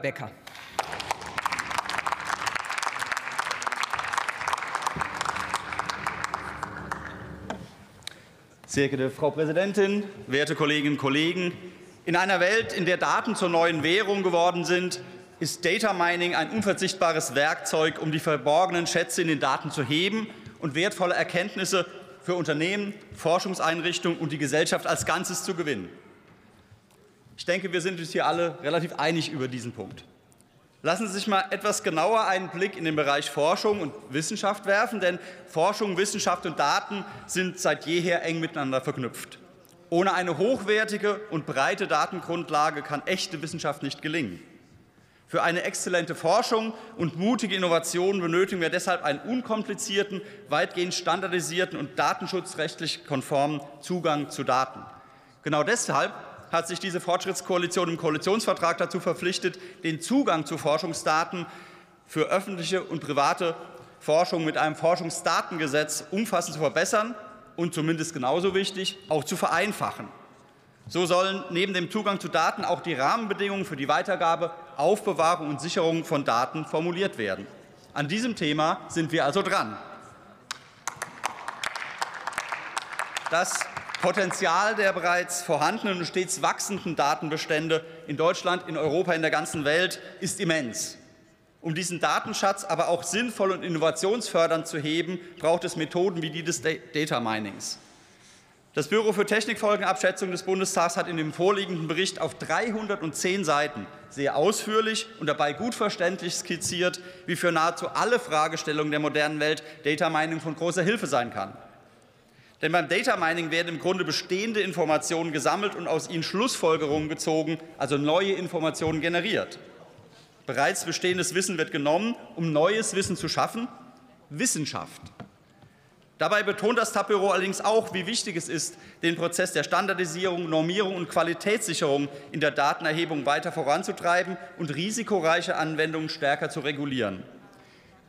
Becker. Sehr geehrte Frau Präsidentin, werte Kolleginnen und Kollegen! In einer Welt, in der Daten zur neuen Währung geworden sind, ist Data Mining ein unverzichtbares Werkzeug, um die verborgenen Schätze in den Daten zu heben und wertvolle Erkenntnisse für Unternehmen, Forschungseinrichtungen und die Gesellschaft als Ganzes zu gewinnen. Ich denke, wir sind uns hier alle relativ einig über diesen Punkt. Lassen Sie sich mal etwas genauer einen Blick in den Bereich Forschung und Wissenschaft werfen, denn Forschung, Wissenschaft und Daten sind seit jeher eng miteinander verknüpft. Ohne eine hochwertige und breite Datengrundlage kann echte Wissenschaft nicht gelingen. Für eine exzellente Forschung und mutige Innovationen benötigen wir deshalb einen unkomplizierten, weitgehend standardisierten und datenschutzrechtlich konformen Zugang zu Daten. Genau deshalb hat sich diese Fortschrittskoalition im Koalitionsvertrag dazu verpflichtet, den Zugang zu Forschungsdaten für öffentliche und private Forschung mit einem Forschungsdatengesetz umfassend zu verbessern und zumindest genauso wichtig auch zu vereinfachen. So sollen neben dem Zugang zu Daten auch die Rahmenbedingungen für die Weitergabe, Aufbewahrung und Sicherung von Daten formuliert werden. An diesem Thema sind wir also dran. Das Potenzial der bereits vorhandenen und stets wachsenden Datenbestände in Deutschland, in Europa, in der ganzen Welt ist immens. Um diesen Datenschatz aber auch sinnvoll und innovationsfördernd zu heben, braucht es Methoden wie die des Data Minings. Das Büro für Technikfolgenabschätzung des Bundestags hat in dem vorliegenden Bericht auf 310 Seiten sehr ausführlich und dabei gut verständlich skizziert, wie für nahezu alle Fragestellungen der modernen Welt Data Mining von großer Hilfe sein kann. Denn beim Data Mining werden im Grunde bestehende Informationen gesammelt und aus ihnen Schlussfolgerungen gezogen, also neue Informationen generiert. Bereits bestehendes Wissen wird genommen, um neues Wissen zu schaffen. Wissenschaft. Dabei betont das TAP-Büro allerdings auch, wie wichtig es ist, den Prozess der Standardisierung, Normierung und Qualitätssicherung in der Datenerhebung weiter voranzutreiben und risikoreiche Anwendungen stärker zu regulieren.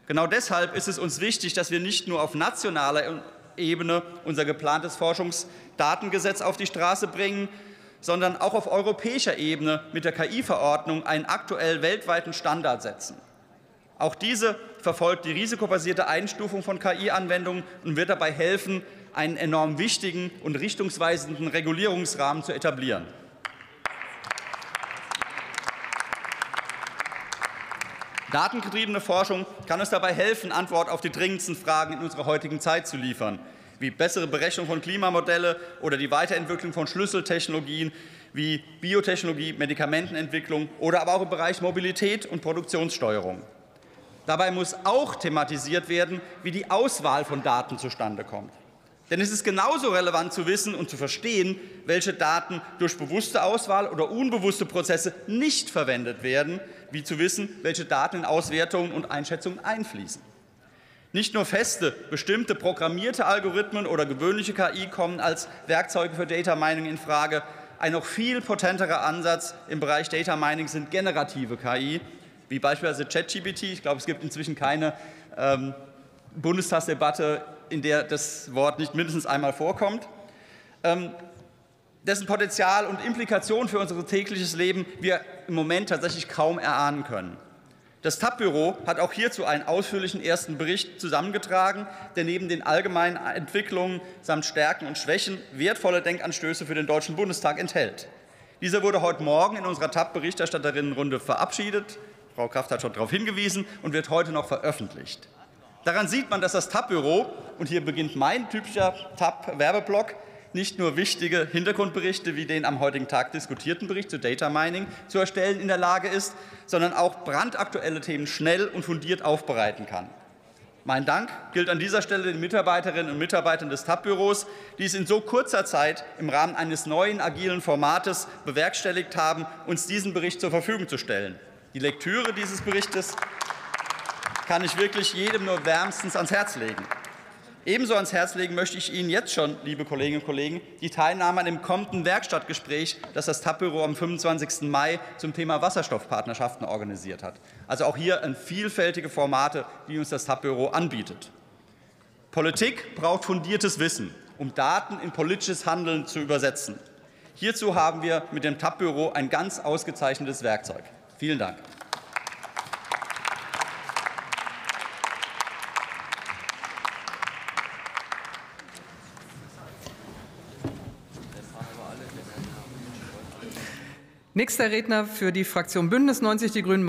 Genau deshalb ist es uns wichtig, dass wir nicht nur auf nationaler Ebene unser geplantes Forschungsdatengesetz auf die Straße bringen, sondern auch auf europäischer Ebene mit der KI-Verordnung einen aktuell weltweiten Standard setzen. Auch diese verfolgt die risikobasierte Einstufung von KI-Anwendungen und wird dabei helfen, einen enorm wichtigen und richtungsweisenden Regulierungsrahmen zu etablieren. Datengetriebene Forschung kann uns dabei helfen, Antwort auf die dringendsten Fragen in unserer heutigen Zeit zu liefern, wie bessere Berechnung von Klimamodelle oder die Weiterentwicklung von Schlüsseltechnologien wie Biotechnologie, Medikamentenentwicklung oder aber auch im Bereich Mobilität und Produktionssteuerung. Dabei muss auch thematisiert werden, wie die Auswahl von Daten zustande kommt. Denn es ist genauso relevant zu wissen und zu verstehen, welche Daten durch bewusste Auswahl oder unbewusste Prozesse nicht verwendet werden, wie zu wissen, welche Daten in Auswertungen und Einschätzungen einfließen. Nicht nur feste, bestimmte programmierte Algorithmen oder gewöhnliche KI kommen als Werkzeuge für Data Mining in Frage. Ein noch viel potenterer Ansatz im Bereich Data Mining sind generative KI, wie beispielsweise ChatGPT. Ich glaube, es gibt inzwischen keine ähm, Bundestagsdebatte, in der das Wort nicht mindestens einmal vorkommt. Ähm, dessen Potenzial und Implikation für unser tägliches Leben wir im Moment tatsächlich kaum erahnen können. Das TAP-Büro hat auch hierzu einen ausführlichen ersten Bericht zusammengetragen, der neben den allgemeinen Entwicklungen samt Stärken und Schwächen wertvolle Denkanstöße für den Deutschen Bundestag enthält. Dieser wurde heute Morgen in unserer TAP-Berichterstatterinnenrunde verabschiedet. Frau Kraft hat schon darauf hingewiesen und wird heute noch veröffentlicht. Daran sieht man, dass das TAP-Büro, und hier beginnt mein typischer TAP-Werbeblock, nicht nur wichtige Hintergrundberichte wie den am heutigen Tag diskutierten Bericht zu Data Mining zu erstellen in der Lage ist, sondern auch brandaktuelle Themen schnell und fundiert aufbereiten kann. Mein Dank gilt an dieser Stelle den Mitarbeiterinnen und Mitarbeitern des TAP-Büros, die es in so kurzer Zeit im Rahmen eines neuen agilen Formates bewerkstelligt haben, uns diesen Bericht zur Verfügung zu stellen. Die Lektüre dieses Berichtes kann ich wirklich jedem nur wärmstens ans Herz legen. Ebenso ans Herz legen möchte ich Ihnen jetzt schon, liebe Kolleginnen und Kollegen, die Teilnahme an dem kommenden Werkstattgespräch, das das TAP-Büro am 25. Mai zum Thema Wasserstoffpartnerschaften organisiert hat. Also auch hier vielfältige Formate, die uns das TAP-Büro anbietet. Politik braucht fundiertes Wissen, um Daten in politisches Handeln zu übersetzen. Hierzu haben wir mit dem TAP-Büro ein ganz ausgezeichnetes Werkzeug. Vielen Dank. Nächster Redner für die Fraktion Bündnis 90 Die Grünen.